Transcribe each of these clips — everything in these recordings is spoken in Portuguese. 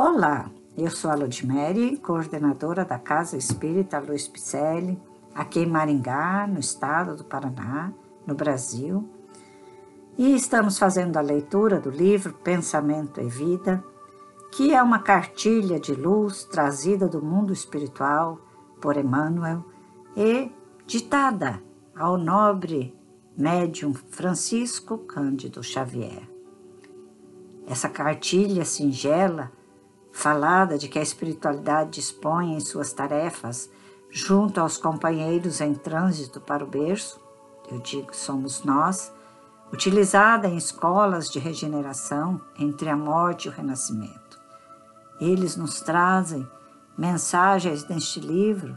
Olá, eu sou a Ludmere, coordenadora da Casa Espírita Luiz Picelli, aqui em Maringá, no estado do Paraná, no Brasil. E estamos fazendo a leitura do livro Pensamento e Vida, que é uma cartilha de luz trazida do mundo espiritual por Emmanuel e ditada ao nobre médium Francisco Cândido Xavier. Essa cartilha singela falada de que a espiritualidade dispõe em suas tarefas junto aos companheiros em trânsito para o berço, eu digo somos nós, utilizada em escolas de regeneração entre a morte e o renascimento. Eles nos trazem mensagens neste livro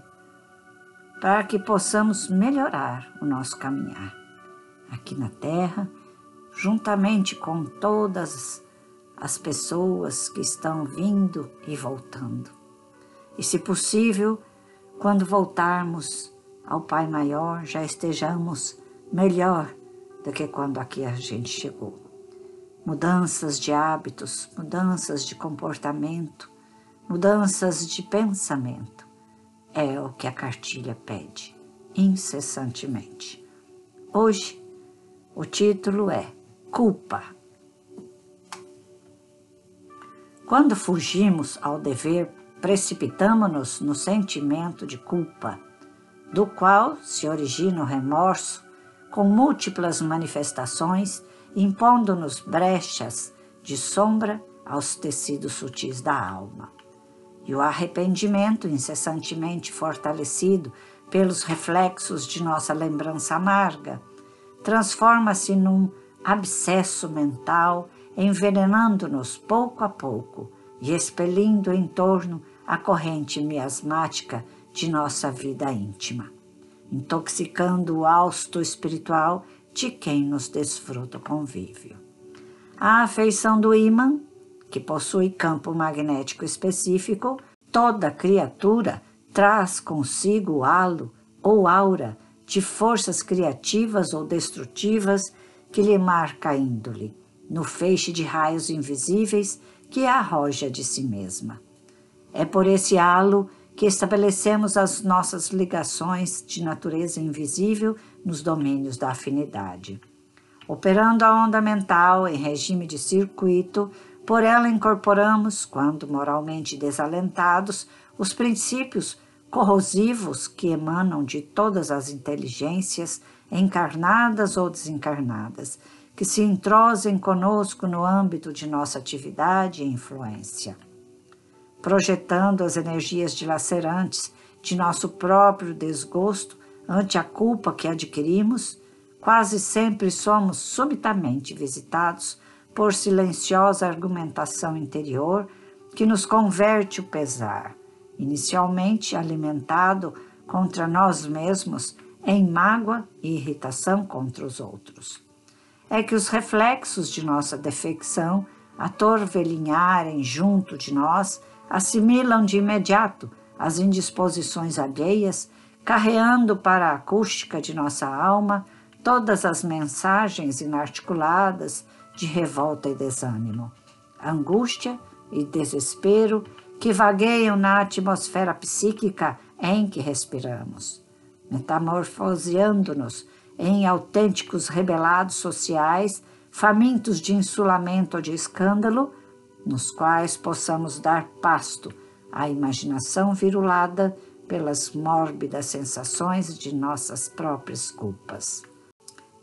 para que possamos melhorar o nosso caminhar aqui na Terra, juntamente com todas as pessoas que estão vindo e voltando. E, se possível, quando voltarmos ao Pai Maior, já estejamos melhor do que quando aqui a gente chegou. Mudanças de hábitos, mudanças de comportamento, mudanças de pensamento é o que a cartilha pede incessantemente. Hoje, o título é Culpa Quando fugimos ao dever, precipitamo-nos no sentimento de culpa, do qual se origina o remorso, com múltiplas manifestações, impondo-nos brechas de sombra aos tecidos sutis da alma. E o arrependimento, incessantemente fortalecido pelos reflexos de nossa lembrança amarga, transforma-se num abscesso mental envenenando-nos pouco a pouco e expelindo em torno a corrente miasmática de nossa vida íntima, intoxicando o hausto espiritual de quem nos desfruta o convívio. A afeição do ímã, que possui campo magnético específico, toda criatura traz consigo o halo ou aura de forças criativas ou destrutivas que lhe marca a índole, no feixe de raios invisíveis que a arroja de si mesma. É por esse halo que estabelecemos as nossas ligações de natureza invisível nos domínios da afinidade. Operando a onda mental em regime de circuito, por ela incorporamos, quando moralmente desalentados, os princípios corrosivos que emanam de todas as inteligências, encarnadas ou desencarnadas, que se entrosem conosco no âmbito de nossa atividade e influência. Projetando as energias dilacerantes de nosso próprio desgosto ante a culpa que adquirimos, quase sempre somos subitamente visitados por silenciosa argumentação interior que nos converte o pesar, inicialmente alimentado contra nós mesmos, em mágoa e irritação contra os outros é que os reflexos de nossa defecção, a torvelinharem junto de nós, assimilam de imediato as indisposições alheias, carreando para a acústica de nossa alma todas as mensagens inarticuladas de revolta e desânimo, angústia e desespero que vagueiam na atmosfera psíquica em que respiramos, metamorfoseando-nos em autênticos rebelados sociais, famintos de insulamento ou de escândalo, nos quais possamos dar pasto à imaginação virulada pelas mórbidas sensações de nossas próprias culpas.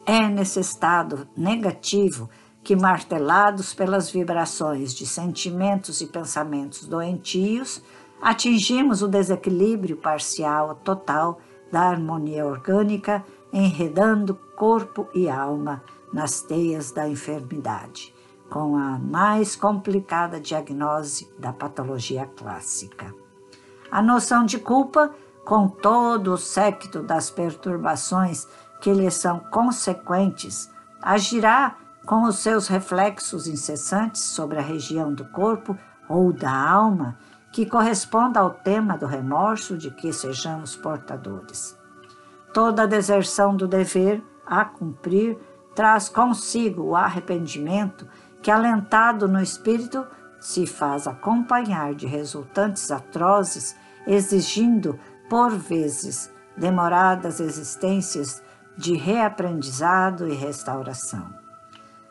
É nesse estado negativo que, martelados pelas vibrações de sentimentos e pensamentos doentios, atingimos o desequilíbrio parcial ou total da harmonia orgânica enredando corpo e alma nas teias da enfermidade, com a mais complicada diagnose da patologia clássica. A noção de culpa, com todo o séquito das perturbações que lhe são consequentes, agirá com os seus reflexos incessantes sobre a região do corpo ou da alma que corresponda ao tema do remorso de que sejamos portadores. Toda deserção do dever a cumprir traz consigo o arrependimento que, alentado no espírito, se faz acompanhar de resultantes atrozes, exigindo, por vezes, demoradas existências de reaprendizado e restauração.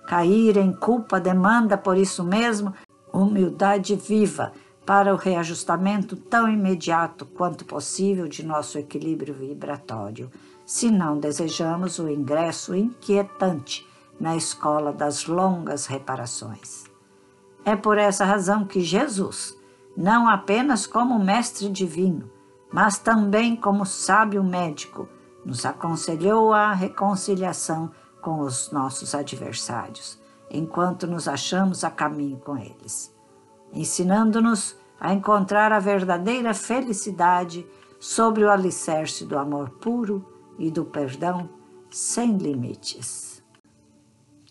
Cair em culpa demanda, por isso mesmo, humildade viva para o reajustamento tão imediato quanto possível de nosso equilíbrio vibratório, se não desejamos o ingresso inquietante na escola das longas reparações. É por essa razão que Jesus, não apenas como mestre divino, mas também como sábio médico, nos aconselhou a reconciliação com os nossos adversários, enquanto nos achamos a caminho com eles, ensinando-nos a encontrar a verdadeira felicidade sobre o alicerce do amor puro e do perdão sem limites.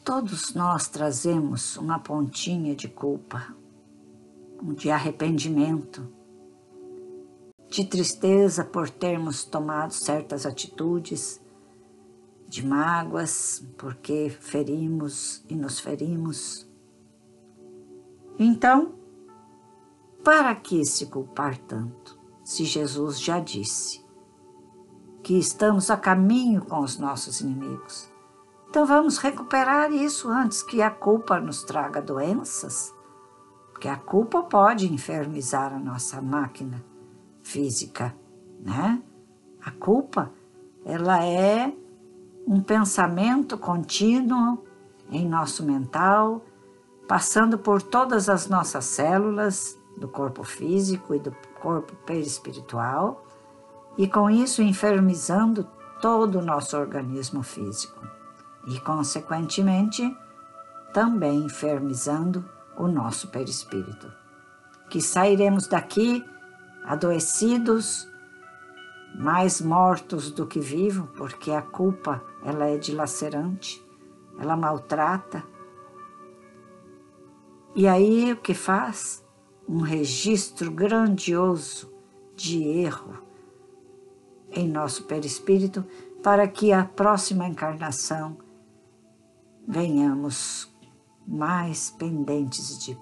Todos nós trazemos uma pontinha de culpa, de arrependimento, de tristeza por termos tomado certas atitudes, de mágoas porque ferimos e nos ferimos. Então, para que se culpar tanto, se Jesus já disse que estamos a caminho com os nossos inimigos? Então vamos recuperar isso antes que a culpa nos traga doenças, porque a culpa pode enfermizar a nossa máquina física, né? A culpa, ela é um pensamento contínuo em nosso mental, passando por todas as nossas células do corpo físico e do corpo perispiritual, e com isso enfermizando todo o nosso organismo físico e, consequentemente, também enfermizando o nosso perispírito. Que sairemos daqui adoecidos, mais mortos do que vivos, porque a culpa ela é dilacerante, ela maltrata. E aí o que faz? Um registro grandioso de erro em nosso perispírito para que a próxima encarnação venhamos mais pendentes de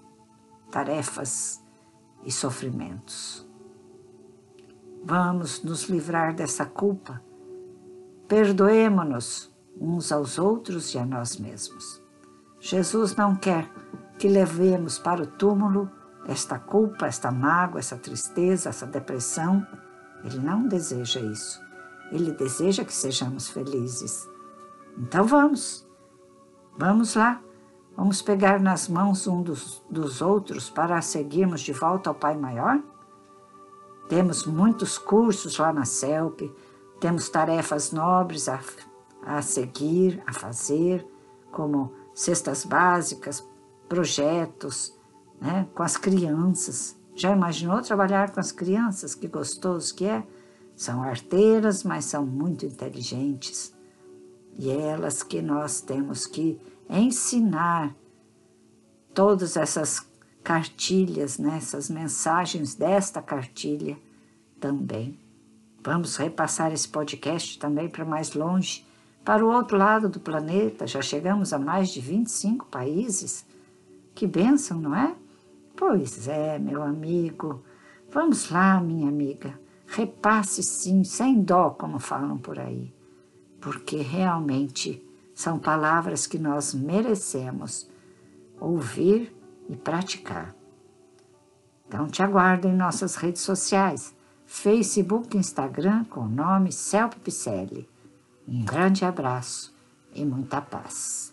tarefas e sofrimentos. Vamos nos livrar dessa culpa. Perdoemo-nos uns aos outros e a nós mesmos. Jesus não quer que levemos para o túmulo esta culpa, esta mágoa, essa tristeza, essa depressão. Ele não deseja isso. Ele deseja que sejamos felizes. Então vamos, vamos lá. Vamos pegar nas mãos um dos, dos outros para seguirmos de volta ao Pai Maior? Temos muitos cursos lá na CELP, temos tarefas nobres a, a seguir, a fazer, como cestas básicas, projetos, né, com as crianças. Já imaginou trabalhar com as crianças? Que gostoso que é! São arteiras, mas são muito inteligentes. E é elas que nós temos que ensinar todas essas cartilhas, né, essas mensagens desta cartilha também. Vamos repassar esse podcast também para mais longe, para o outro lado do planeta. Já chegamos a mais de 25 países. Que bênção, não é? Pois é, meu amigo. Vamos lá, minha amiga. Repasse sim, sem dó, como falam por aí. Porque realmente são palavras que nós merecemos ouvir e praticar. Então te aguardo em nossas redes sociais, Facebook e Instagram com o nome Celpe Picelli. Um grande abraço e muita paz.